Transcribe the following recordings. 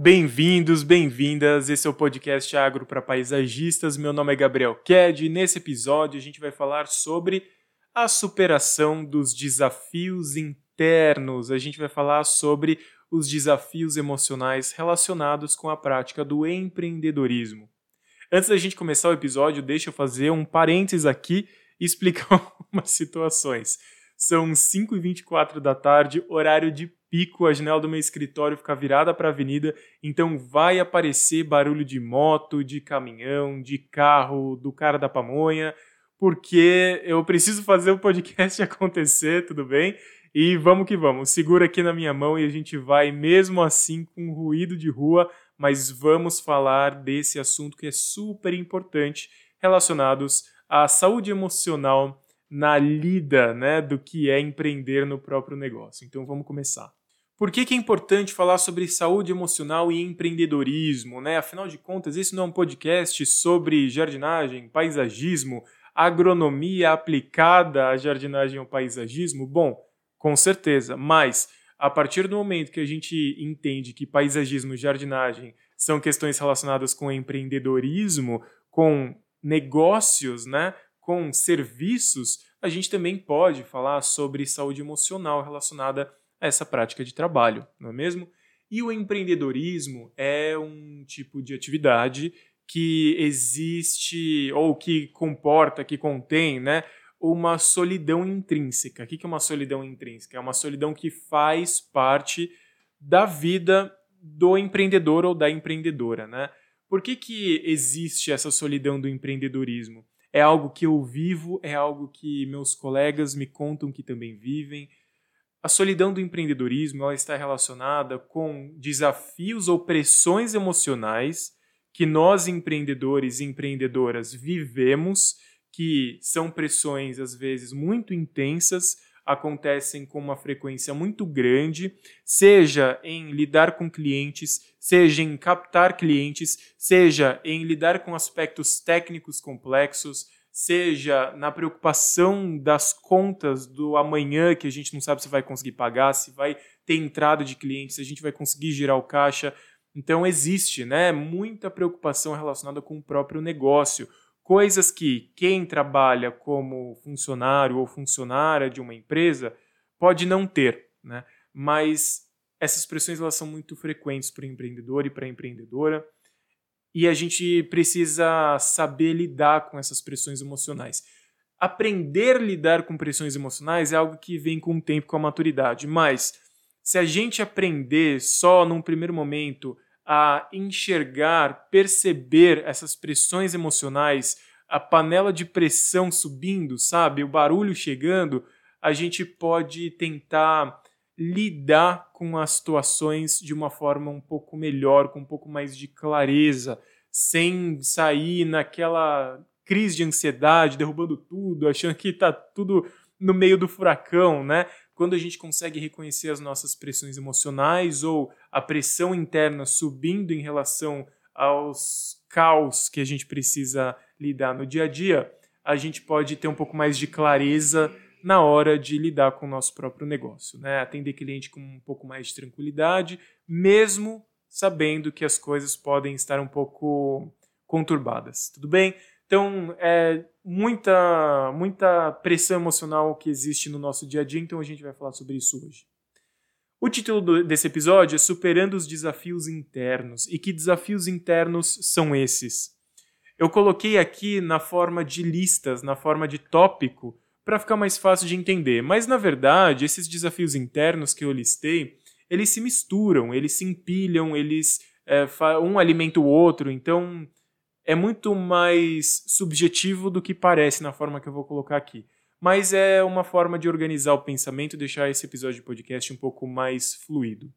Bem-vindos, bem-vindas. Esse é o podcast Agro para Paisagistas. Meu nome é Gabriel Ked e nesse episódio a gente vai falar sobre a superação dos desafios internos. A gente vai falar sobre os desafios emocionais relacionados com a prática do empreendedorismo. Antes da gente começar o episódio, deixa eu fazer um parênteses aqui e explicar algumas situações. São 5h24 da tarde, horário de pico, a janela do meu escritório fica virada para a avenida, então vai aparecer barulho de moto, de caminhão, de carro, do cara da pamonha, porque eu preciso fazer o podcast acontecer, tudo bem? E vamos que vamos, segura aqui na minha mão e a gente vai mesmo assim com ruído de rua, mas vamos falar desse assunto que é super importante relacionados à saúde emocional na lida, né, do que é empreender no próprio negócio. Então vamos começar. Por que, que, é importante falar sobre saúde emocional e empreendedorismo? Né? Afinal de contas, esse não é um podcast sobre jardinagem, paisagismo, agronomia aplicada à jardinagem ou paisagismo? Bom, com certeza, mas a partir do momento que a gente entende que paisagismo e jardinagem são questões relacionadas com empreendedorismo, com negócios, né, com serviços, a gente também pode falar sobre saúde emocional relacionada essa prática de trabalho, não é mesmo? E o empreendedorismo é um tipo de atividade que existe ou que comporta, que contém, né, uma solidão intrínseca. O que é uma solidão intrínseca? É uma solidão que faz parte da vida do empreendedor ou da empreendedora, né? Por que, que existe essa solidão do empreendedorismo? É algo que eu vivo, é algo que meus colegas me contam que também vivem, a solidão do empreendedorismo ela está relacionada com desafios ou pressões emocionais que nós empreendedores e empreendedoras vivemos, que são pressões às vezes muito intensas, acontecem com uma frequência muito grande, seja em lidar com clientes, seja em captar clientes, seja em lidar com aspectos técnicos complexos, seja na preocupação das contas do amanhã, que a gente não sabe se vai conseguir pagar, se vai ter entrada de clientes, se a gente vai conseguir girar o caixa. Então existe, né, muita preocupação relacionada com o próprio negócio, coisas que quem trabalha como funcionário ou funcionária de uma empresa pode não ter, né? Mas essas pressões elas são muito frequentes para o empreendedor e para a empreendedora e a gente precisa saber lidar com essas pressões emocionais. Aprender a lidar com pressões emocionais é algo que vem com o tempo, com a maturidade, mas se a gente aprender só num primeiro momento a enxergar, perceber essas pressões emocionais, a panela de pressão subindo, sabe, o barulho chegando, a gente pode tentar lidar com as situações de uma forma um pouco melhor, com um pouco mais de clareza, sem sair naquela crise de ansiedade, derrubando tudo, achando que está tudo no meio do furacão, né? Quando a gente consegue reconhecer as nossas pressões emocionais ou a pressão interna subindo em relação aos caos que a gente precisa lidar no dia a dia, a gente pode ter um pouco mais de clareza na hora de lidar com o nosso próprio negócio, né? Atender cliente com um pouco mais de tranquilidade, mesmo sabendo que as coisas podem estar um pouco conturbadas. Tudo bem? Então, é muita muita pressão emocional que existe no nosso dia a dia, então a gente vai falar sobre isso hoje. O título desse episódio é Superando os Desafios Internos. E que desafios internos são esses? Eu coloquei aqui na forma de listas, na forma de tópico, para ficar mais fácil de entender. Mas na verdade, esses desafios internos que eu listei, eles se misturam, eles se empilham, eles é, um alimenta o outro. Então é muito mais subjetivo do que parece na forma que eu vou colocar aqui. Mas é uma forma de organizar o pensamento e deixar esse episódio de podcast um pouco mais fluido.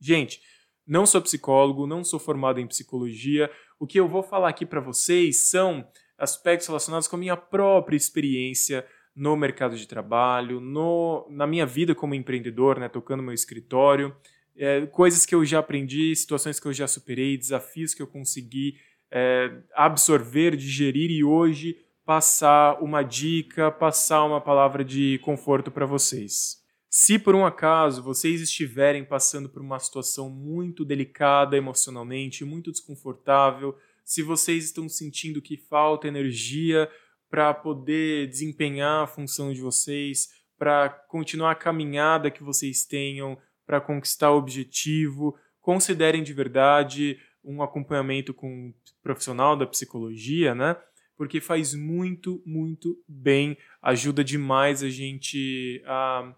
Gente, não sou psicólogo, não sou formado em psicologia. O que eu vou falar aqui para vocês são aspectos relacionados com a minha própria experiência no mercado de trabalho, no, na minha vida como empreendedor, né, tocando meu escritório, é, coisas que eu já aprendi, situações que eu já superei, desafios que eu consegui é, absorver, digerir e hoje passar uma dica, passar uma palavra de conforto para vocês. Se por um acaso vocês estiverem passando por uma situação muito delicada emocionalmente, muito desconfortável, se vocês estão sentindo que falta energia para poder desempenhar a função de vocês, para continuar a caminhada que vocês tenham, para conquistar o objetivo, considerem de verdade um acompanhamento com um profissional da psicologia, né? Porque faz muito, muito bem, ajuda demais a gente a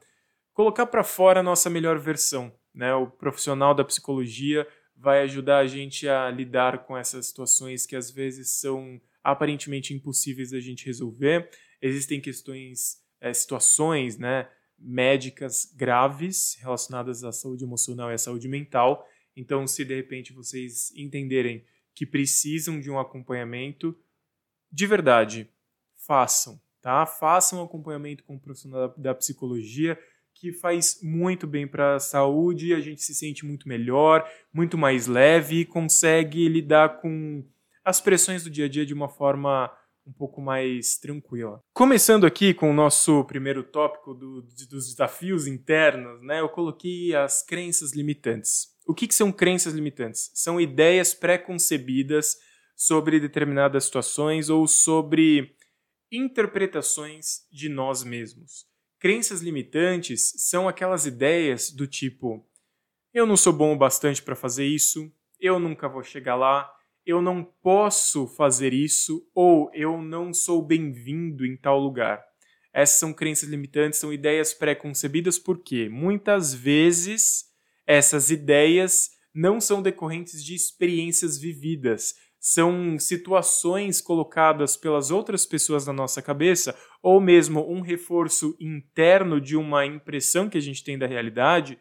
colocar para fora a nossa melhor versão, né? O profissional da psicologia vai ajudar a gente a lidar com essas situações que às vezes são aparentemente impossíveis da gente resolver. Existem questões, é, situações, né, médicas graves relacionadas à saúde emocional e à saúde mental. Então, se de repente vocês entenderem que precisam de um acompanhamento, de verdade, façam, tá? Façam um acompanhamento com um profissional da, da psicologia que faz muito bem para a saúde, a gente se sente muito melhor, muito mais leve e consegue lidar com as pressões do dia a dia de uma forma um pouco mais tranquila. Começando aqui com o nosso primeiro tópico do, dos desafios internos, né, eu coloquei as crenças limitantes. O que, que são crenças limitantes? São ideias pré-concebidas sobre determinadas situações ou sobre interpretações de nós mesmos. Crenças limitantes são aquelas ideias do tipo: eu não sou bom o bastante para fazer isso, eu nunca vou chegar lá, eu não posso fazer isso ou eu não sou bem-vindo em tal lugar. Essas são crenças limitantes, são ideias pré-concebidas. Porque muitas vezes essas ideias não são decorrentes de experiências vividas, são situações colocadas pelas outras pessoas na nossa cabeça, ou mesmo um reforço interno de uma impressão que a gente tem da realidade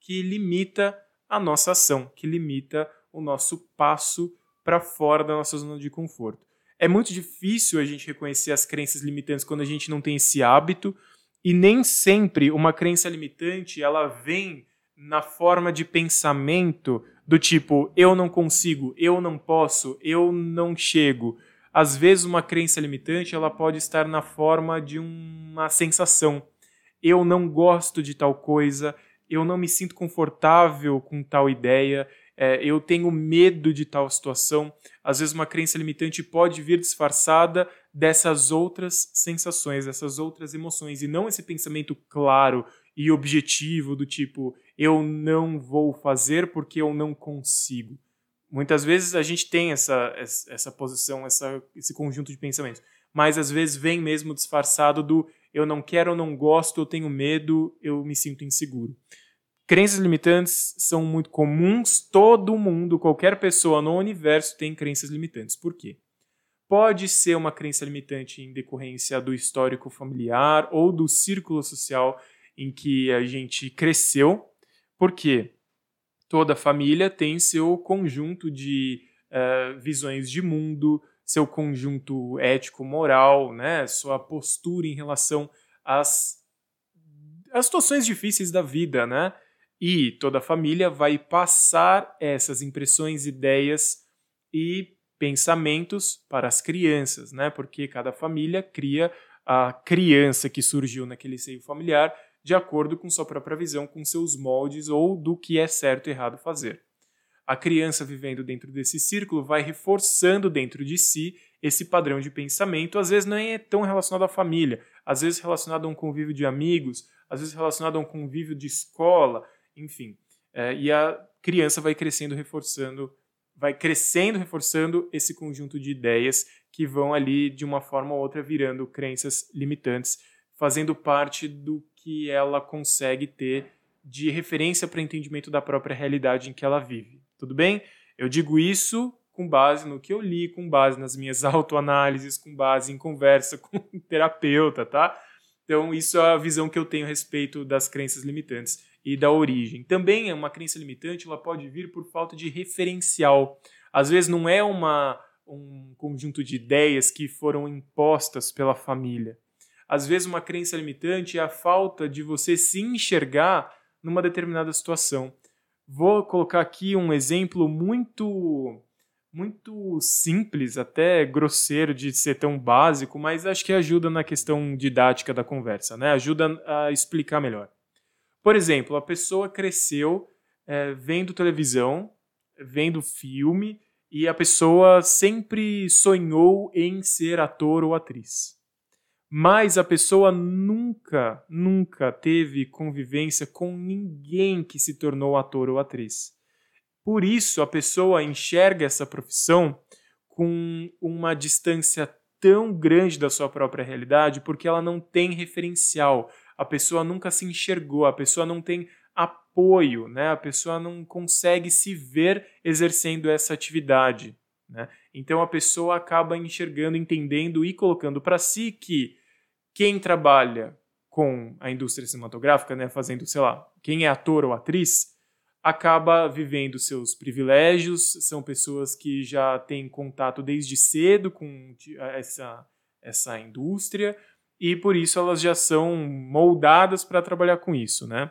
que limita a nossa ação, que limita o nosso passo para fora da nossa zona de conforto. É muito difícil a gente reconhecer as crenças limitantes quando a gente não tem esse hábito, e nem sempre uma crença limitante ela vem na forma de pensamento do tipo eu não consigo, eu não posso, eu não chego. Às vezes uma crença limitante ela pode estar na forma de uma sensação. Eu não gosto de tal coisa, eu não me sinto confortável com tal ideia, é, eu tenho medo de tal situação. Às vezes uma crença limitante pode vir disfarçada dessas outras sensações, dessas outras emoções, e não esse pensamento claro e objetivo do tipo eu não vou fazer porque eu não consigo. Muitas vezes a gente tem essa, essa posição, essa, esse conjunto de pensamentos, mas às vezes vem mesmo disfarçado do eu não quero, eu não gosto, eu tenho medo, eu me sinto inseguro. Crenças limitantes são muito comuns, todo mundo, qualquer pessoa no universo tem crenças limitantes. Por quê? Pode ser uma crença limitante em decorrência do histórico familiar ou do círculo social em que a gente cresceu, porque toda família tem seu conjunto de uh, visões de mundo, seu conjunto ético-moral, né, sua postura em relação às, às situações difíceis da vida, né? E toda a família vai passar essas impressões, ideias e pensamentos para as crianças, né? Porque cada família cria a criança que surgiu naquele seio familiar de acordo com sua própria visão, com seus moldes ou do que é certo e errado fazer. A criança vivendo dentro desse círculo vai reforçando dentro de si esse padrão de pensamento, às vezes não é tão relacionado à família, às vezes relacionado a um convívio de amigos, às vezes relacionado a um convívio de escola, enfim. É, e a criança vai crescendo, reforçando, vai crescendo, reforçando esse conjunto de ideias que vão ali, de uma forma ou outra, virando crenças limitantes, fazendo parte do que ela consegue ter de referência para entendimento da própria realidade em que ela vive. Tudo bem? Eu digo isso com base no que eu li, com base nas minhas autoanálises, com base em conversa com um terapeuta, tá? Então, isso é a visão que eu tenho a respeito das crenças limitantes e da origem. Também uma crença limitante, ela pode vir por falta de referencial. Às vezes não é uma um conjunto de ideias que foram impostas pela família, às vezes, uma crença limitante é a falta de você se enxergar numa determinada situação. Vou colocar aqui um exemplo muito muito simples, até grosseiro de ser tão básico, mas acho que ajuda na questão didática da conversa, né? Ajuda a explicar melhor. Por exemplo, a pessoa cresceu é, vendo televisão, vendo filme, e a pessoa sempre sonhou em ser ator ou atriz. Mas a pessoa nunca, nunca teve convivência com ninguém que se tornou ator ou atriz. Por isso, a pessoa enxerga essa profissão com uma distância tão grande da sua própria realidade porque ela não tem referencial. A pessoa nunca se enxergou, a pessoa não tem apoio, né? A pessoa não consegue se ver exercendo essa atividade, né? Então a pessoa acaba enxergando, entendendo e colocando para si que quem trabalha com a indústria cinematográfica, né, fazendo, sei lá, quem é ator ou atriz, acaba vivendo seus privilégios, são pessoas que já têm contato desde cedo com essa, essa indústria e por isso elas já são moldadas para trabalhar com isso, né?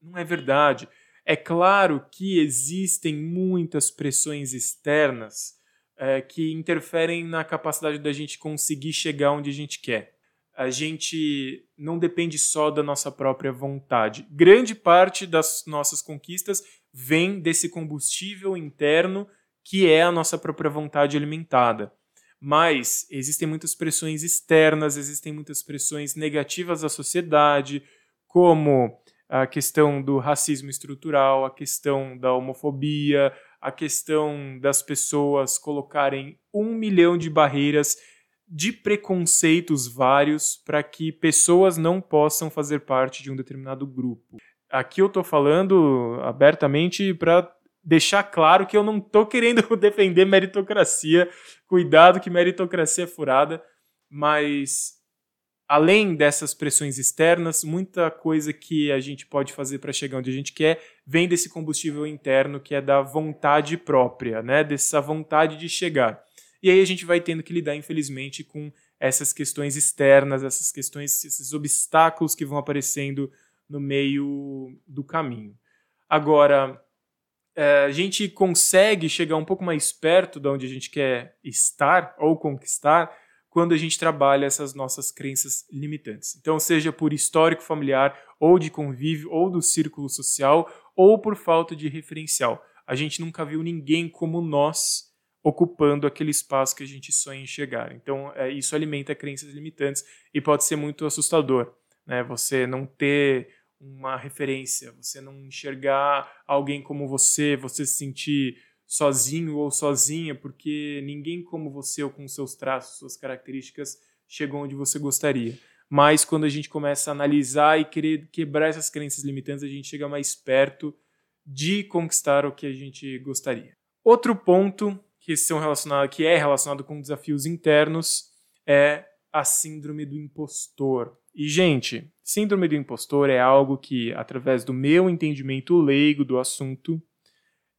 Não é verdade. É claro que existem muitas pressões externas é, que interferem na capacidade da gente conseguir chegar onde a gente quer. A gente não depende só da nossa própria vontade. Grande parte das nossas conquistas vem desse combustível interno que é a nossa própria vontade alimentada. Mas existem muitas pressões externas, existem muitas pressões negativas da sociedade, como a questão do racismo estrutural, a questão da homofobia, a questão das pessoas colocarem um milhão de barreiras de preconceitos vários para que pessoas não possam fazer parte de um determinado grupo. Aqui eu estou falando abertamente para deixar claro que eu não estou querendo defender meritocracia. Cuidado que meritocracia é furada, mas além dessas pressões externas, muita coisa que a gente pode fazer para chegar onde a gente quer vem desse combustível interno que é da vontade própria, né? Dessa vontade de chegar. E aí a gente vai tendo que lidar, infelizmente, com essas questões externas, essas questões, esses obstáculos que vão aparecendo no meio do caminho. Agora, é, a gente consegue chegar um pouco mais perto de onde a gente quer estar ou conquistar quando a gente trabalha essas nossas crenças limitantes. Então, seja por histórico familiar, ou de convívio, ou do círculo social, ou por falta de referencial. A gente nunca viu ninguém como nós ocupando aquele espaço que a gente sonha em chegar. Então, é, isso alimenta crenças limitantes e pode ser muito assustador. Né? Você não ter uma referência, você não enxergar alguém como você, você se sentir sozinho ou sozinha, porque ninguém como você ou com seus traços, suas características chegou onde você gostaria. Mas quando a gente começa a analisar e querer quebrar essas crenças limitantes, a gente chega mais perto de conquistar o que a gente gostaria. Outro ponto que, são relacionado, que é relacionado com desafios internos é a síndrome do impostor. E, gente, síndrome do impostor é algo que, através do meu entendimento leigo do assunto,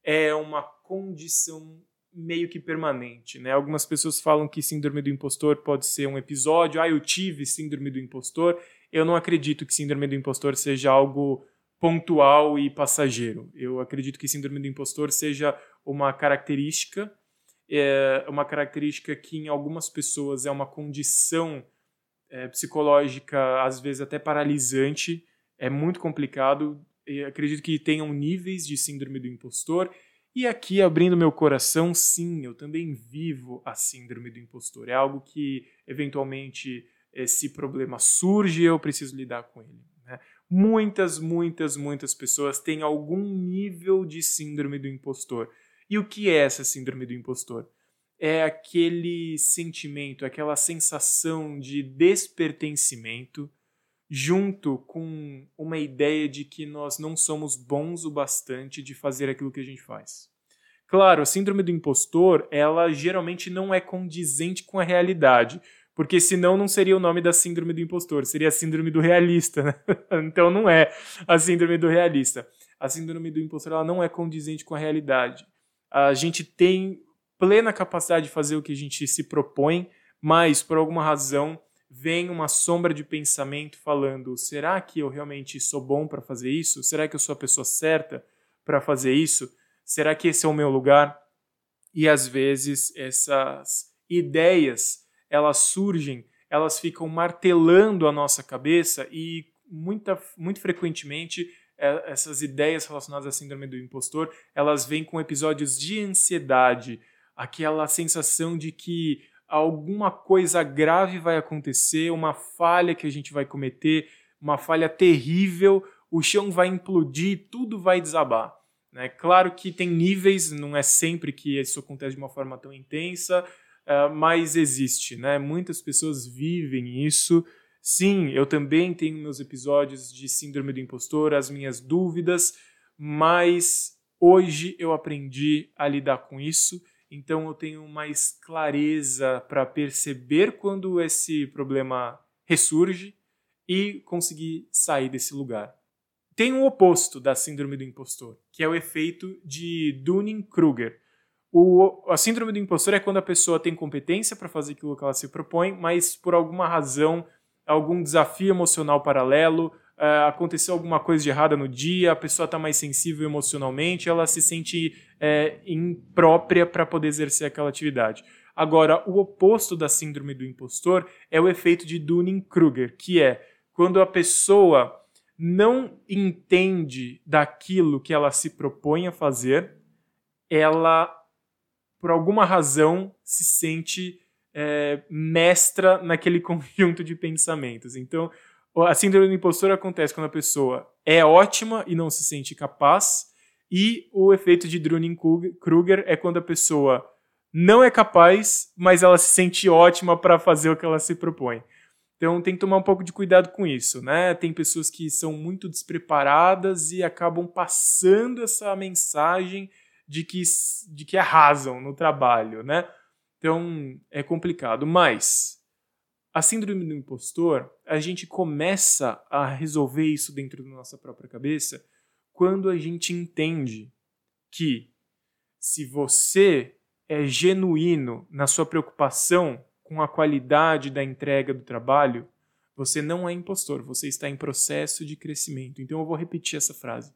é uma condição meio que permanente, né? Algumas pessoas falam que síndrome do impostor pode ser um episódio, ah, eu tive síndrome do impostor. Eu não acredito que síndrome do impostor seja algo pontual e passageiro. Eu acredito que síndrome do impostor seja uma característica, é uma característica que em algumas pessoas é uma condição é, psicológica, às vezes até paralisante, é muito complicado. Eu acredito que tenham níveis de síndrome do impostor e aqui, abrindo meu coração, sim, eu também vivo a síndrome do impostor. É algo que, eventualmente, esse problema surge e eu preciso lidar com ele. Né? Muitas, muitas, muitas pessoas têm algum nível de síndrome do impostor. E o que é essa síndrome do impostor? É aquele sentimento, aquela sensação de despertencimento junto com uma ideia de que nós não somos bons o bastante de fazer aquilo que a gente faz. Claro, a síndrome do impostor, ela geralmente não é condizente com a realidade, porque senão não seria o nome da síndrome do impostor, seria a síndrome do realista, né? Então não é a síndrome do realista. A síndrome do impostor ela não é condizente com a realidade. A gente tem plena capacidade de fazer o que a gente se propõe, mas por alguma razão vem uma sombra de pensamento falando: será que eu realmente sou bom para fazer isso? Será que eu sou a pessoa certa para fazer isso? Será que esse é o meu lugar? E às vezes essas ideias elas surgem, elas ficam martelando a nossa cabeça e muita, muito frequentemente é, essas ideias relacionadas à síndrome do impostor, elas vêm com episódios de ansiedade, aquela sensação de que alguma coisa grave vai acontecer, uma falha que a gente vai cometer, uma falha terrível, o chão vai implodir, tudo vai desabar. Né? Claro que tem níveis, não é sempre que isso acontece de uma forma tão intensa, uh, mas existe. Né? Muitas pessoas vivem isso Sim, eu também tenho meus episódios de Síndrome do Impostor, as minhas dúvidas, mas hoje eu aprendi a lidar com isso, então eu tenho mais clareza para perceber quando esse problema ressurge e conseguir sair desse lugar. Tem um oposto da Síndrome do Impostor, que é o efeito de Dunning-Kruger. a síndrome do impostor é quando a pessoa tem competência para fazer aquilo que ela se propõe, mas por alguma razão algum desafio emocional paralelo, uh, aconteceu alguma coisa de errada no dia, a pessoa está mais sensível emocionalmente, ela se sente é, imprópria para poder exercer aquela atividade. Agora, o oposto da síndrome do impostor é o efeito de Dunning-Kruger, que é quando a pessoa não entende daquilo que ela se propõe a fazer, ela, por alguma razão, se sente é, mestra naquele conjunto de pensamentos. Então, a síndrome do impostor acontece quando a pessoa é ótima e não se sente capaz, e o efeito de Dunning-Kruger é quando a pessoa não é capaz, mas ela se sente ótima para fazer o que ela se propõe. Então tem que tomar um pouco de cuidado com isso, né? Tem pessoas que são muito despreparadas e acabam passando essa mensagem de que, de que arrasam no trabalho, né? Então é complicado. Mas a síndrome do impostor, a gente começa a resolver isso dentro da nossa própria cabeça quando a gente entende que se você é genuíno na sua preocupação com a qualidade da entrega do trabalho, você não é impostor, você está em processo de crescimento. Então eu vou repetir essa frase.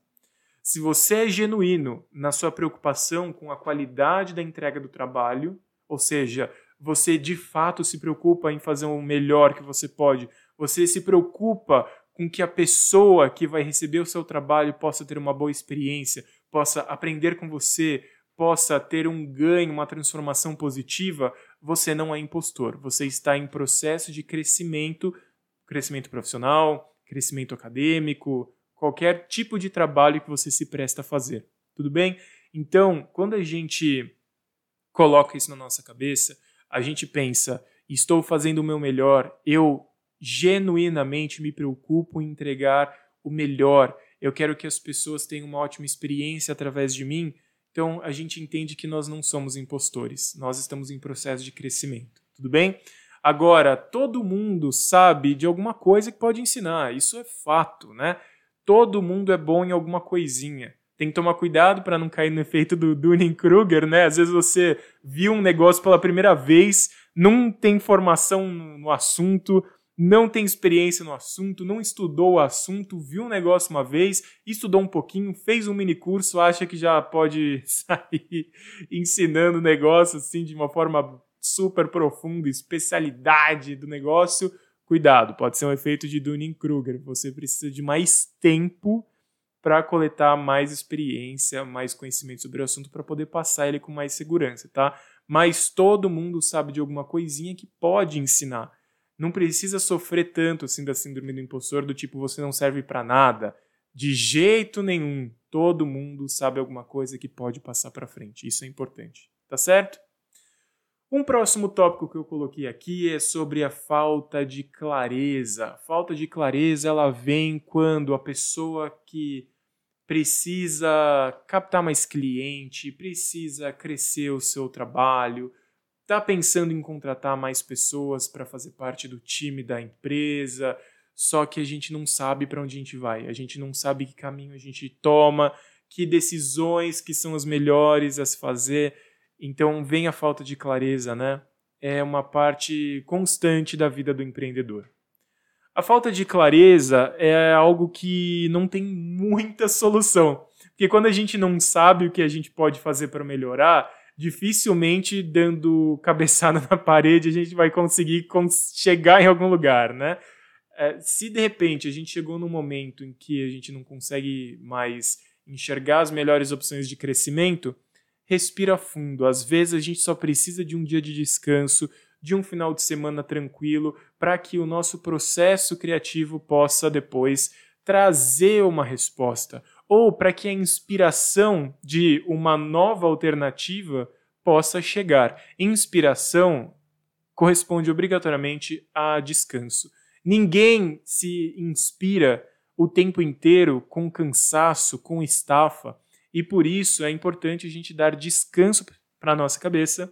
Se você é genuíno na sua preocupação com a qualidade da entrega do trabalho, ou seja, você de fato se preocupa em fazer o melhor que você pode. Você se preocupa com que a pessoa que vai receber o seu trabalho possa ter uma boa experiência, possa aprender com você, possa ter um ganho, uma transformação positiva, você não é impostor. Você está em processo de crescimento, crescimento profissional, crescimento acadêmico, qualquer tipo de trabalho que você se presta a fazer. Tudo bem? Então, quando a gente coloca isso na nossa cabeça, a gente pensa, estou fazendo o meu melhor, eu genuinamente me preocupo em entregar o melhor, eu quero que as pessoas tenham uma ótima experiência através de mim. Então a gente entende que nós não somos impostores, nós estamos em processo de crescimento. Tudo bem? Agora, todo mundo sabe de alguma coisa que pode ensinar, isso é fato, né? Todo mundo é bom em alguma coisinha tem que tomar cuidado para não cair no efeito do Dunning-Kruger, né? Às vezes você viu um negócio pela primeira vez, não tem formação no assunto, não tem experiência no assunto, não estudou o assunto, viu um negócio uma vez, estudou um pouquinho, fez um mini curso, acha que já pode sair ensinando o negócio assim de uma forma super profunda, especialidade do negócio. Cuidado, pode ser um efeito de Dunning-Kruger. Você precisa de mais tempo para coletar mais experiência, mais conhecimento sobre o assunto para poder passar ele com mais segurança, tá? Mas todo mundo sabe de alguma coisinha que pode ensinar. Não precisa sofrer tanto assim da síndrome do impostor do tipo você não serve para nada. De jeito nenhum. Todo mundo sabe alguma coisa que pode passar para frente. Isso é importante, tá certo? Um próximo tópico que eu coloquei aqui é sobre a falta de clareza. Falta de clareza ela vem quando a pessoa que precisa captar mais cliente, precisa crescer o seu trabalho, está pensando em contratar mais pessoas para fazer parte do time da empresa, só que a gente não sabe para onde a gente vai, a gente não sabe que caminho a gente toma, que decisões que são as melhores a se fazer. Então vem a falta de clareza, né? É uma parte constante da vida do empreendedor. A falta de clareza é algo que não tem muita solução. Porque quando a gente não sabe o que a gente pode fazer para melhorar, dificilmente dando cabeçada na parede a gente vai conseguir chegar em algum lugar, né? é, se de repente a gente chegou num momento em que a gente não consegue mais enxergar as melhores opções de crescimento, respira fundo. Às vezes a gente só precisa de um dia de descanso, de um final de semana tranquilo, para que o nosso processo criativo possa depois trazer uma resposta, ou para que a inspiração de uma nova alternativa possa chegar. Inspiração corresponde obrigatoriamente a descanso. Ninguém se inspira o tempo inteiro com cansaço, com estafa, e por isso é importante a gente dar descanso para a nossa cabeça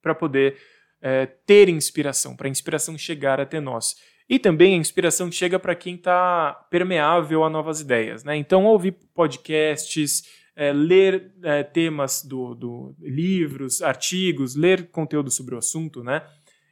para poder é, ter inspiração, para a inspiração chegar até nós. E também a inspiração chega para quem está permeável a novas ideias. Né? Então, ouvir podcasts, é, ler é, temas do, do, livros, artigos, ler conteúdo sobre o assunto, né?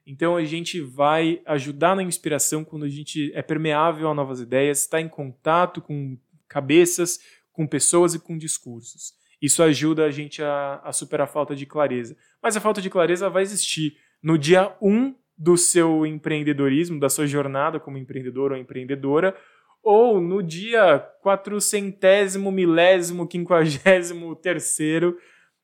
Então a gente vai ajudar na inspiração quando a gente é permeável a novas ideias, está em contato com cabeças, com pessoas e com discursos. Isso ajuda a gente a, a superar a falta de clareza. Mas a falta de clareza vai existir no dia 1 um do seu empreendedorismo, da sua jornada como empreendedor ou empreendedora, ou no dia quatrocentésimo, milésimo, quinquagésimo terceiro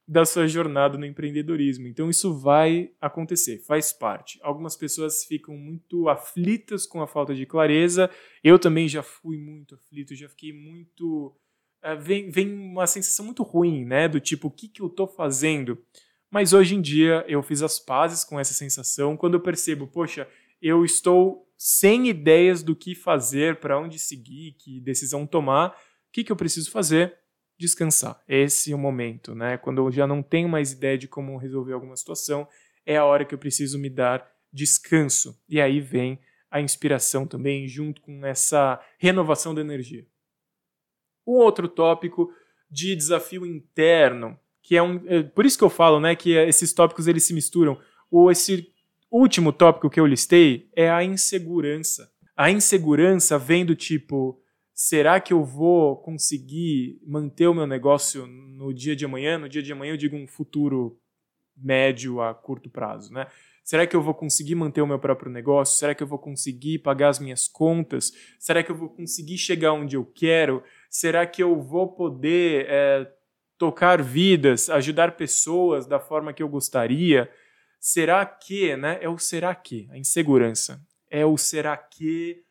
da sua jornada no empreendedorismo. Então isso vai acontecer, faz parte. Algumas pessoas ficam muito aflitas com a falta de clareza. Eu também já fui muito aflito, já fiquei muito uh, vem, vem uma sensação muito ruim, né, do tipo o que que eu estou fazendo? Mas hoje em dia eu fiz as pazes com essa sensação quando eu percebo, poxa, eu estou sem ideias do que fazer, para onde seguir, que decisão tomar. O que, que eu preciso fazer? Descansar. Esse é o momento, né? Quando eu já não tenho mais ideia de como resolver alguma situação, é a hora que eu preciso me dar descanso. E aí vem a inspiração também, junto com essa renovação da energia. Um outro tópico de desafio interno que é um. É, por isso que eu falo, né, que esses tópicos eles se misturam. O, esse último tópico que eu listei é a insegurança. A insegurança vem do tipo: será que eu vou conseguir manter o meu negócio no dia de amanhã? No dia de amanhã eu digo um futuro médio a curto prazo, né? Será que eu vou conseguir manter o meu próprio negócio? Será que eu vou conseguir pagar as minhas contas? Será que eu vou conseguir chegar onde eu quero? Será que eu vou poder é, tocar vidas, ajudar pessoas da forma que eu gostaria, será que, né? É o será que, a insegurança. É o será que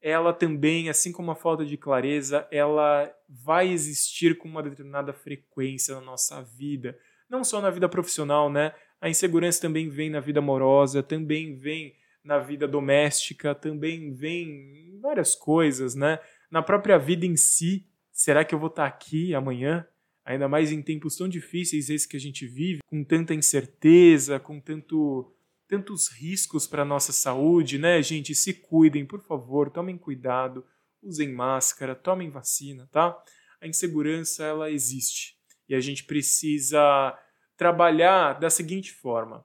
ela também, assim como a falta de clareza, ela vai existir com uma determinada frequência na nossa vida. Não só na vida profissional, né? A insegurança também vem na vida amorosa, também vem na vida doméstica, também vem em várias coisas, né? Na própria vida em si. Será que eu vou estar aqui amanhã? Ainda mais em tempos tão difíceis esses que a gente vive, com tanta incerteza, com tanto, tantos riscos para a nossa saúde, né, gente? Se cuidem, por favor, tomem cuidado, usem máscara, tomem vacina, tá? A insegurança, ela existe e a gente precisa trabalhar da seguinte forma.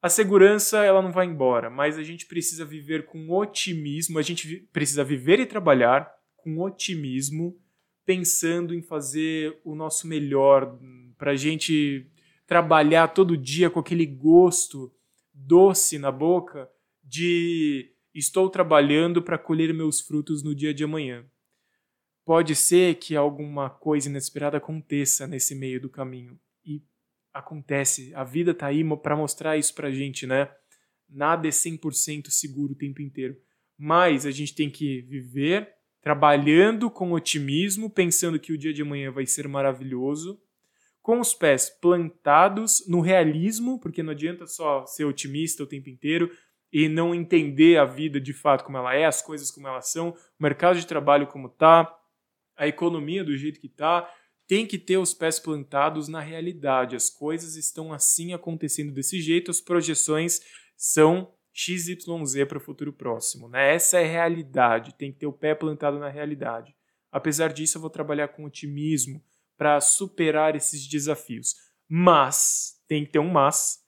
A segurança ela não vai embora, mas a gente precisa viver com otimismo, a gente precisa viver e trabalhar com otimismo pensando em fazer o nosso melhor, para a gente trabalhar todo dia com aquele gosto doce na boca de estou trabalhando para colher meus frutos no dia de amanhã. Pode ser que alguma coisa inesperada aconteça nesse meio do caminho. E acontece. A vida está aí para mostrar isso para a gente, né? Nada é 100% seguro o tempo inteiro. Mas a gente tem que viver trabalhando com otimismo, pensando que o dia de amanhã vai ser maravilhoso, com os pés plantados no realismo, porque não adianta só ser otimista o tempo inteiro e não entender a vida de fato como ela é, as coisas como elas são, o mercado de trabalho como tá, a economia do jeito que tá, tem que ter os pés plantados na realidade. As coisas estão assim acontecendo desse jeito, as projeções são XYZ para o futuro próximo. Né? Essa é a realidade, tem que ter o pé plantado na realidade. Apesar disso, eu vou trabalhar com otimismo para superar esses desafios. Mas, tem que ter um mas,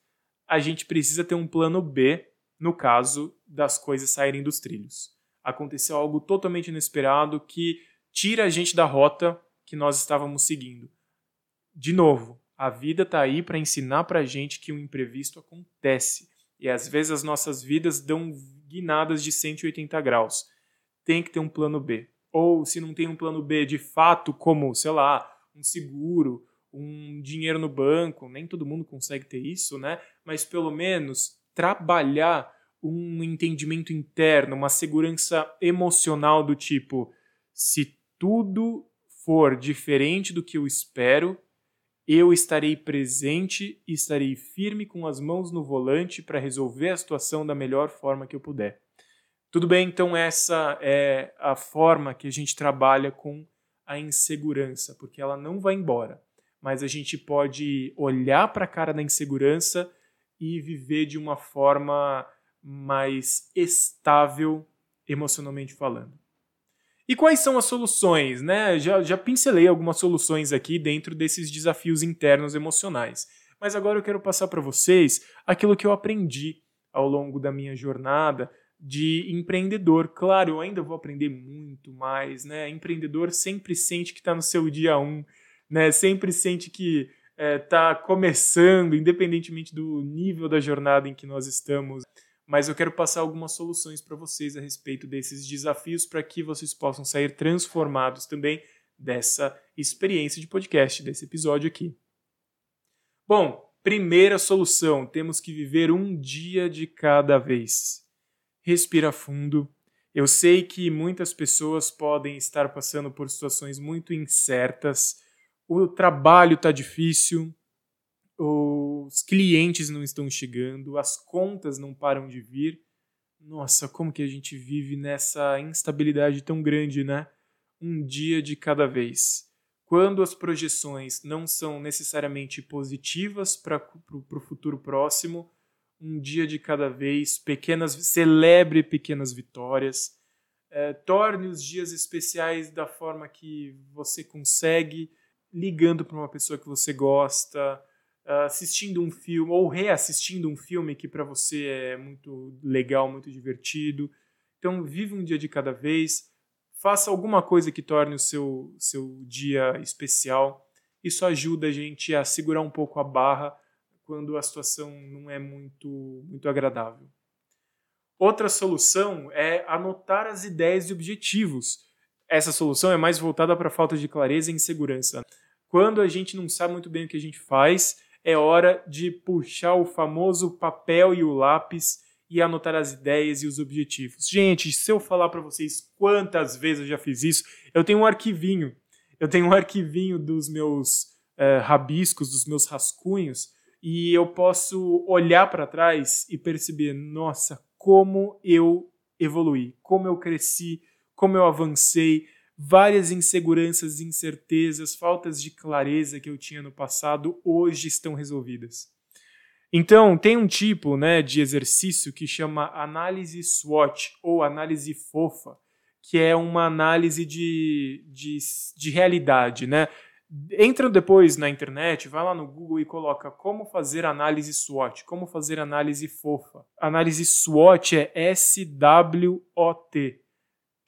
a gente precisa ter um plano B no caso das coisas saírem dos trilhos. Aconteceu algo totalmente inesperado que tira a gente da rota que nós estávamos seguindo. De novo, a vida está aí para ensinar para a gente que o imprevisto acontece e às vezes as nossas vidas dão guinadas de 180 graus. Tem que ter um plano B. Ou se não tem um plano B de fato, como, sei lá, um seguro, um dinheiro no banco, nem todo mundo consegue ter isso, né? Mas pelo menos trabalhar um entendimento interno, uma segurança emocional do tipo: se tudo for diferente do que eu espero, eu estarei presente e estarei firme com as mãos no volante para resolver a situação da melhor forma que eu puder. Tudo bem, então essa é a forma que a gente trabalha com a insegurança, porque ela não vai embora, mas a gente pode olhar para a cara da insegurança e viver de uma forma mais estável emocionalmente falando. E quais são as soluções? Né? Já, já pincelei algumas soluções aqui dentro desses desafios internos emocionais. Mas agora eu quero passar para vocês aquilo que eu aprendi ao longo da minha jornada de empreendedor. Claro, eu ainda vou aprender muito mais, né? Empreendedor sempre sente que está no seu dia um, né? Sempre sente que está é, começando, independentemente do nível da jornada em que nós estamos mas eu quero passar algumas soluções para vocês a respeito desses desafios para que vocês possam sair transformados também dessa experiência de podcast, desse episódio aqui. Bom, primeira solução: temos que viver um dia de cada vez. Respira fundo. Eu sei que muitas pessoas podem estar passando por situações muito incertas. O trabalho está difícil, os clientes não estão chegando, as contas não param de vir. Nossa, como que a gente vive nessa instabilidade tão grande, né? Um dia de cada vez. Quando as projeções não são necessariamente positivas para o futuro próximo, um dia de cada vez, pequenas, celebre pequenas vitórias, é, torne os dias especiais da forma que você consegue, ligando para uma pessoa que você gosta, assistindo um filme ou reassistindo um filme que para você é muito legal, muito divertido. Então, vive um dia de cada vez, faça alguma coisa que torne o seu, seu dia especial. Isso ajuda a gente a segurar um pouco a barra quando a situação não é muito, muito agradável. Outra solução é anotar as ideias e objetivos. Essa solução é mais voltada para falta de clareza e insegurança. Quando a gente não sabe muito bem o que a gente faz, é hora de puxar o famoso papel e o lápis e anotar as ideias e os objetivos. Gente, se eu falar para vocês quantas vezes eu já fiz isso, eu tenho um arquivinho. Eu tenho um arquivinho dos meus uh, rabiscos, dos meus rascunhos, e eu posso olhar para trás e perceber, nossa, como eu evolui, como eu cresci, como eu avancei, Várias inseguranças, incertezas, faltas de clareza que eu tinha no passado hoje estão resolvidas. Então, tem um tipo né, de exercício que chama análise SWOT ou análise fofa, que é uma análise de, de, de realidade. Né? Entra depois na internet, vai lá no Google e coloca como fazer análise SWOT, como fazer análise fofa. Análise SWOT é S-W-O-T,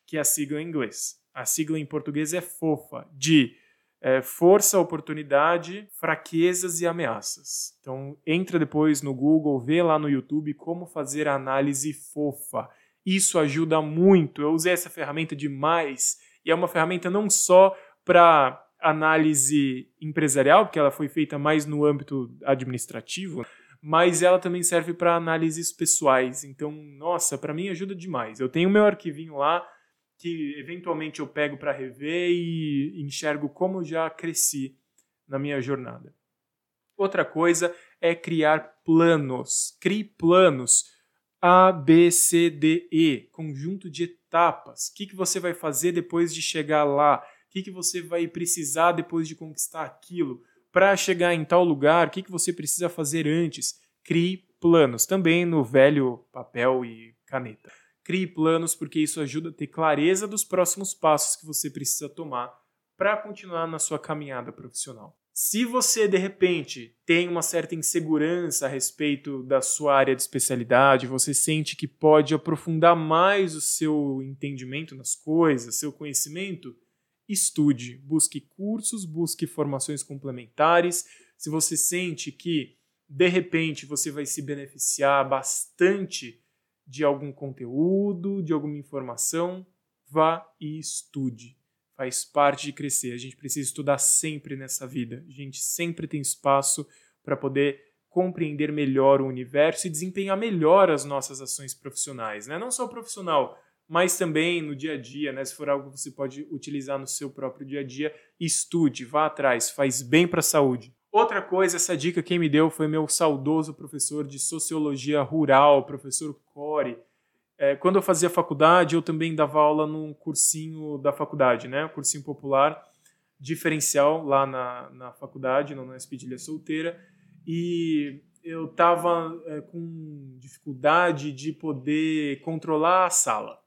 que é a sigla em inglês a sigla em português é FOFA, de é, força, oportunidade, fraquezas e ameaças. Então, entra depois no Google, vê lá no YouTube como fazer a análise FOFA. Isso ajuda muito. Eu usei essa ferramenta demais e é uma ferramenta não só para análise empresarial, porque ela foi feita mais no âmbito administrativo, mas ela também serve para análises pessoais. Então, nossa, para mim ajuda demais. Eu tenho meu arquivinho lá, que eventualmente eu pego para rever e enxergo como já cresci na minha jornada. Outra coisa é criar planos. Crie planos. A, B, C, D, E, conjunto de etapas. O que, que você vai fazer depois de chegar lá? O que, que você vai precisar depois de conquistar aquilo? Para chegar em tal lugar, o que, que você precisa fazer antes? Crie planos. Também no velho papel e caneta. Crie planos, porque isso ajuda a ter clareza dos próximos passos que você precisa tomar para continuar na sua caminhada profissional. Se você, de repente, tem uma certa insegurança a respeito da sua área de especialidade, você sente que pode aprofundar mais o seu entendimento nas coisas, seu conhecimento, estude, busque cursos, busque formações complementares. Se você sente que, de repente, você vai se beneficiar bastante de algum conteúdo, de alguma informação, vá e estude. Faz parte de crescer. A gente precisa estudar sempre nessa vida. A gente sempre tem espaço para poder compreender melhor o universo e desempenhar melhor as nossas ações profissionais, né? Não só profissional, mas também no dia a dia, né? Se for algo que você pode utilizar no seu próprio dia a dia, estude, vá atrás, faz bem para a saúde. Outra coisa, essa dica quem me deu foi meu saudoso professor de sociologia rural, professor Core. É, quando eu fazia faculdade, eu também dava aula num cursinho da faculdade, né? Um cursinho popular diferencial lá na, na faculdade, na Espidilha Solteira e eu estava é, com dificuldade de poder controlar a sala.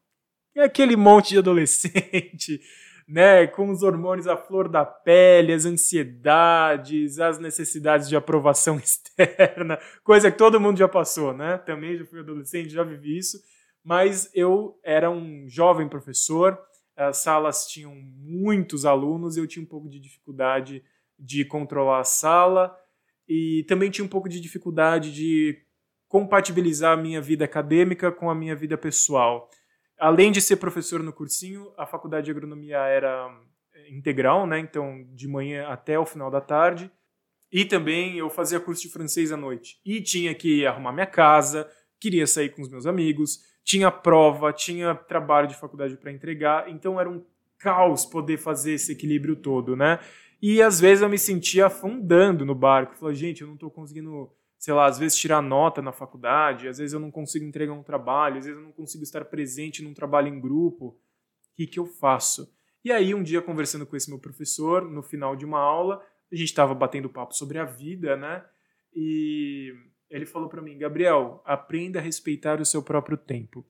É aquele monte de adolescente, né, com os hormônios à flor da pele, as ansiedades, as necessidades de aprovação externa, coisa que todo mundo já passou, né? Também já fui adolescente, já vivi isso, mas eu era um jovem professor, as salas tinham muitos alunos, eu tinha um pouco de dificuldade de controlar a sala e também tinha um pouco de dificuldade de compatibilizar a minha vida acadêmica com a minha vida pessoal. Além de ser professor no cursinho, a faculdade de agronomia era eh, integral, né? Então, de manhã até o final da tarde. E também eu fazia curso de francês à noite. E tinha que arrumar minha casa, queria sair com os meus amigos, tinha prova, tinha trabalho de faculdade para entregar. Então, era um caos poder fazer esse equilíbrio todo, né? E às vezes eu me sentia afundando no barco. Falei, gente, eu não estou conseguindo, sei lá, às vezes tirar nota na faculdade, às vezes eu não consigo entregar um trabalho, às vezes eu não consigo estar presente num trabalho em grupo. O que, que eu faço? E aí, um dia, conversando com esse meu professor, no final de uma aula, a gente estava batendo papo sobre a vida, né? E ele falou para mim, Gabriel, aprenda a respeitar o seu próprio tempo.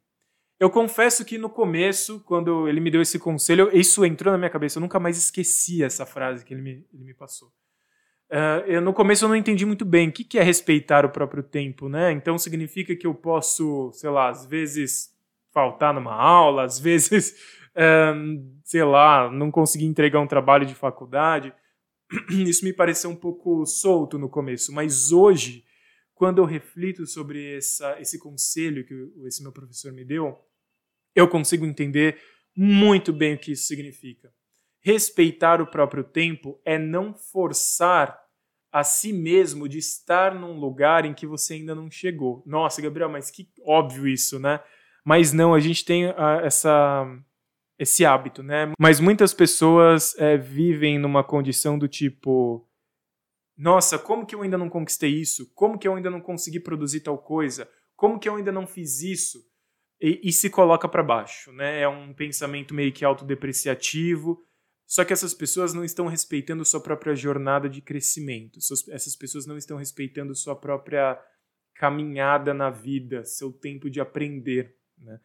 Eu confesso que no começo, quando ele me deu esse conselho, isso entrou na minha cabeça. Eu nunca mais esqueci essa frase que ele me, ele me passou. Uh, eu, no começo eu não entendi muito bem o que, que é respeitar o próprio tempo, né? Então significa que eu posso, sei lá, às vezes faltar numa aula, às vezes, um, sei lá, não conseguir entregar um trabalho de faculdade. Isso me pareceu um pouco solto no começo, mas hoje, quando eu reflito sobre essa, esse conselho que esse meu professor me deu, eu consigo entender muito bem o que isso significa. Respeitar o próprio tempo é não forçar a si mesmo de estar num lugar em que você ainda não chegou. Nossa, Gabriel, mas que óbvio isso, né? Mas não, a gente tem uh, essa esse hábito, né? Mas muitas pessoas é, vivem numa condição do tipo: nossa, como que eu ainda não conquistei isso? Como que eu ainda não consegui produzir tal coisa? Como que eu ainda não fiz isso? e, e se coloca para baixo, né? É um pensamento meio que autodepreciativo. Só que essas pessoas não estão respeitando sua própria jornada de crescimento. Essas pessoas não estão respeitando sua própria caminhada na vida, seu tempo de aprender. Né?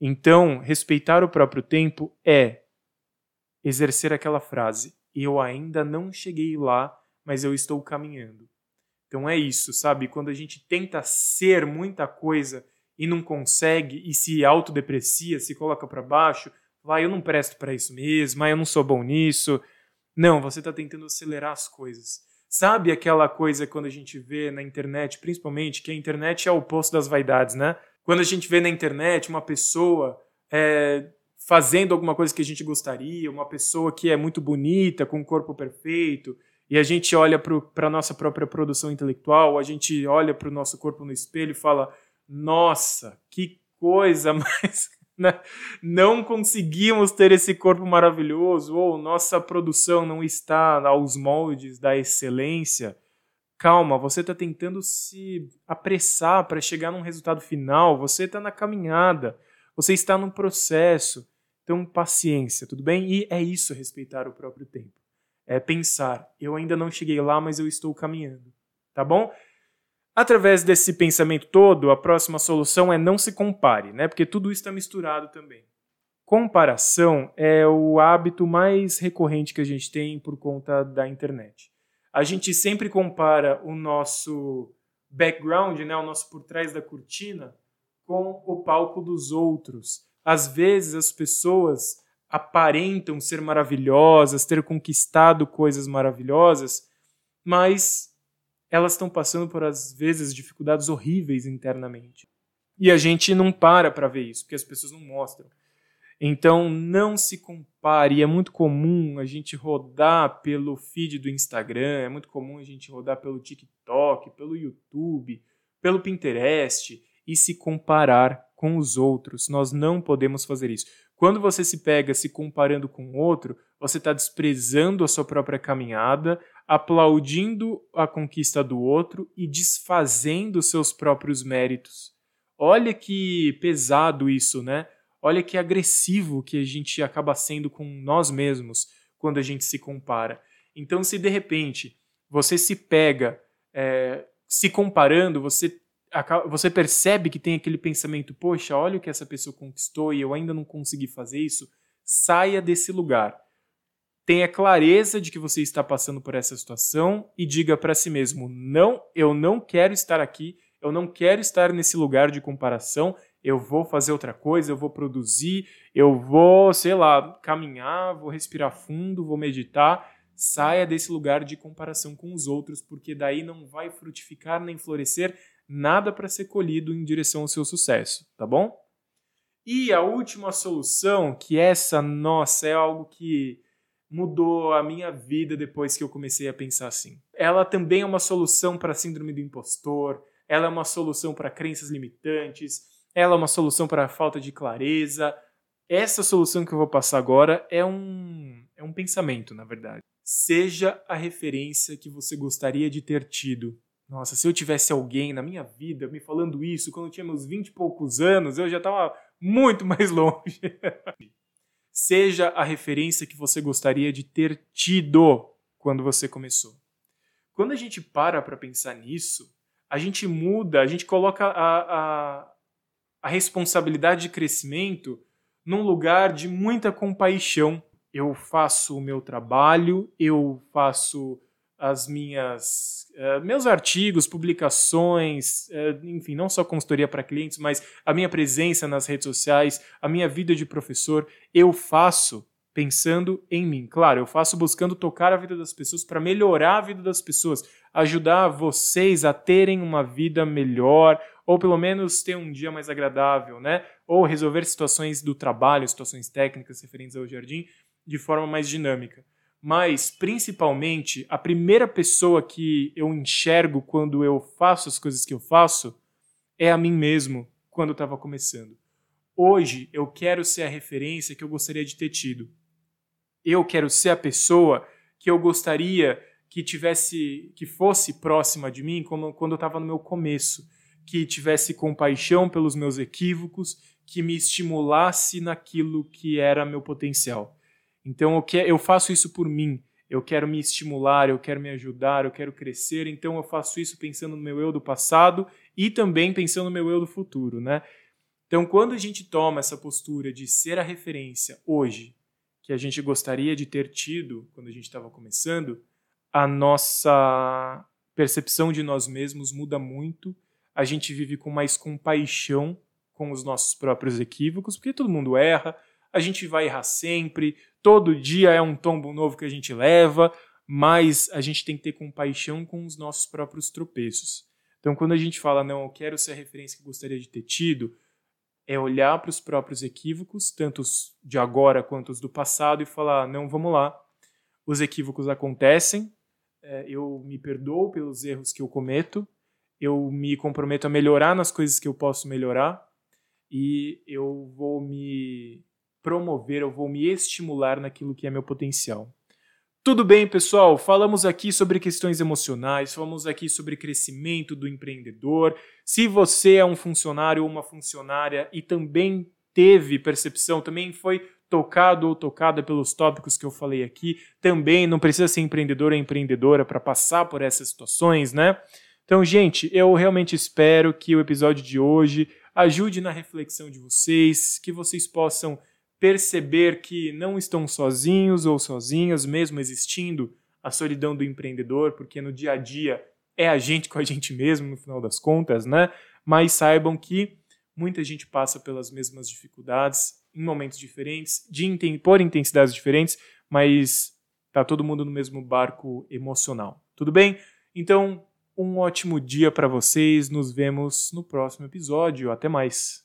Então, respeitar o próprio tempo é exercer aquela frase: eu ainda não cheguei lá, mas eu estou caminhando. Então é isso, sabe? Quando a gente tenta ser muita coisa e não consegue e se autodeprecia, se coloca para baixo, vai, eu não presto para isso mesmo, ah, eu não sou bom nisso. Não, você está tentando acelerar as coisas. Sabe aquela coisa quando a gente vê na internet, principalmente, que a internet é o oposto das vaidades, né? Quando a gente vê na internet uma pessoa é, fazendo alguma coisa que a gente gostaria, uma pessoa que é muito bonita, com um corpo perfeito, e a gente olha para a nossa própria produção intelectual, a gente olha para o nosso corpo no espelho e fala: nossa, que coisa, né? Não conseguimos ter esse corpo maravilhoso, ou nossa produção não está aos moldes da excelência. Calma, você está tentando se apressar para chegar num resultado final, você está na caminhada, você está num processo. Então, paciência, tudo bem? E é isso respeitar o próprio tempo. É pensar, eu ainda não cheguei lá, mas eu estou caminhando. Tá bom? Através desse pensamento todo, a próxima solução é não se compare, né? Porque tudo isso está misturado também. Comparação é o hábito mais recorrente que a gente tem por conta da internet. A gente sempre compara o nosso background, né, o nosso por trás da cortina, com o palco dos outros. Às vezes as pessoas aparentam ser maravilhosas, ter conquistado coisas maravilhosas, mas elas estão passando por, às vezes, dificuldades horríveis internamente. E a gente não para para ver isso, porque as pessoas não mostram. Então, não se compare. É muito comum a gente rodar pelo feed do Instagram, é muito comum a gente rodar pelo TikTok, pelo YouTube, pelo Pinterest e se comparar com os outros. Nós não podemos fazer isso. Quando você se pega se comparando com outro, você está desprezando a sua própria caminhada, aplaudindo a conquista do outro e desfazendo seus próprios méritos. Olha que pesado isso, né? Olha que agressivo que a gente acaba sendo com nós mesmos quando a gente se compara. Então, se de repente você se pega é, se comparando, você, você percebe que tem aquele pensamento: poxa, olha o que essa pessoa conquistou e eu ainda não consegui fazer isso. Saia desse lugar. Tenha clareza de que você está passando por essa situação e diga para si mesmo: não, eu não quero estar aqui, eu não quero estar nesse lugar de comparação, eu vou fazer outra coisa, eu vou produzir, eu vou, sei lá, caminhar, vou respirar fundo, vou meditar. Saia desse lugar de comparação com os outros, porque daí não vai frutificar nem florescer nada para ser colhido em direção ao seu sucesso, tá bom? E a última solução, que essa, nossa, é algo que mudou a minha vida depois que eu comecei a pensar assim. Ela também é uma solução para a síndrome do impostor, ela é uma solução para crenças limitantes, ela é uma solução para a falta de clareza. Essa solução que eu vou passar agora é um, é um pensamento, na verdade. Seja a referência que você gostaria de ter tido. Nossa, se eu tivesse alguém na minha vida me falando isso quando eu tinha meus vinte e poucos anos, eu já estava muito mais longe. Seja a referência que você gostaria de ter tido quando você começou. Quando a gente para para pensar nisso, a gente muda, a gente coloca a, a, a responsabilidade de crescimento num lugar de muita compaixão. Eu faço o meu trabalho, eu faço as minhas uh, meus artigos, publicações, uh, enfim, não só consultoria para clientes, mas a minha presença nas redes sociais, a minha vida de professor, eu faço pensando em mim. Claro, eu faço buscando tocar a vida das pessoas para melhorar a vida das pessoas, ajudar vocês a terem uma vida melhor, ou pelo menos ter um dia mais agradável, né? Ou resolver situações do trabalho, situações técnicas referentes ao jardim, de forma mais dinâmica. Mas, principalmente, a primeira pessoa que eu enxergo quando eu faço as coisas que eu faço é a mim mesmo, quando eu estava começando. Hoje, eu quero ser a referência que eu gostaria de ter tido. Eu quero ser a pessoa que eu gostaria que tivesse, que fosse próxima de mim quando, quando eu estava no meu começo que tivesse compaixão pelos meus equívocos, que me estimulasse naquilo que era meu potencial. Então eu, que, eu faço isso por mim. Eu quero me estimular, eu quero me ajudar, eu quero crescer. Então eu faço isso pensando no meu eu do passado e também pensando no meu eu do futuro, né? Então quando a gente toma essa postura de ser a referência hoje que a gente gostaria de ter tido quando a gente estava começando, a nossa percepção de nós mesmos muda muito a gente vive com mais compaixão com os nossos próprios equívocos, porque todo mundo erra, a gente vai errar sempre, todo dia é um tombo novo que a gente leva, mas a gente tem que ter compaixão com os nossos próprios tropeços. Então, quando a gente fala, não, eu quero ser a referência que gostaria de ter tido, é olhar para os próprios equívocos, tanto os de agora quanto os do passado, e falar, não, vamos lá, os equívocos acontecem, é, eu me perdoo pelos erros que eu cometo, eu me comprometo a melhorar nas coisas que eu posso melhorar e eu vou me promover, eu vou me estimular naquilo que é meu potencial. Tudo bem, pessoal? Falamos aqui sobre questões emocionais, falamos aqui sobre crescimento do empreendedor. Se você é um funcionário ou uma funcionária e também teve percepção, também foi tocado ou tocada pelos tópicos que eu falei aqui, também não precisa ser empreendedor ou empreendedora para passar por essas situações, né? Então, gente, eu realmente espero que o episódio de hoje ajude na reflexão de vocês, que vocês possam perceber que não estão sozinhos ou sozinhas, mesmo existindo a solidão do empreendedor, porque no dia a dia é a gente com a gente mesmo, no final das contas, né? Mas saibam que muita gente passa pelas mesmas dificuldades em momentos diferentes, de por intensidades diferentes, mas tá todo mundo no mesmo barco emocional. Tudo bem? Então, Um ótimo dia para vocês. Nos vemos no próximo episódio. Até mais.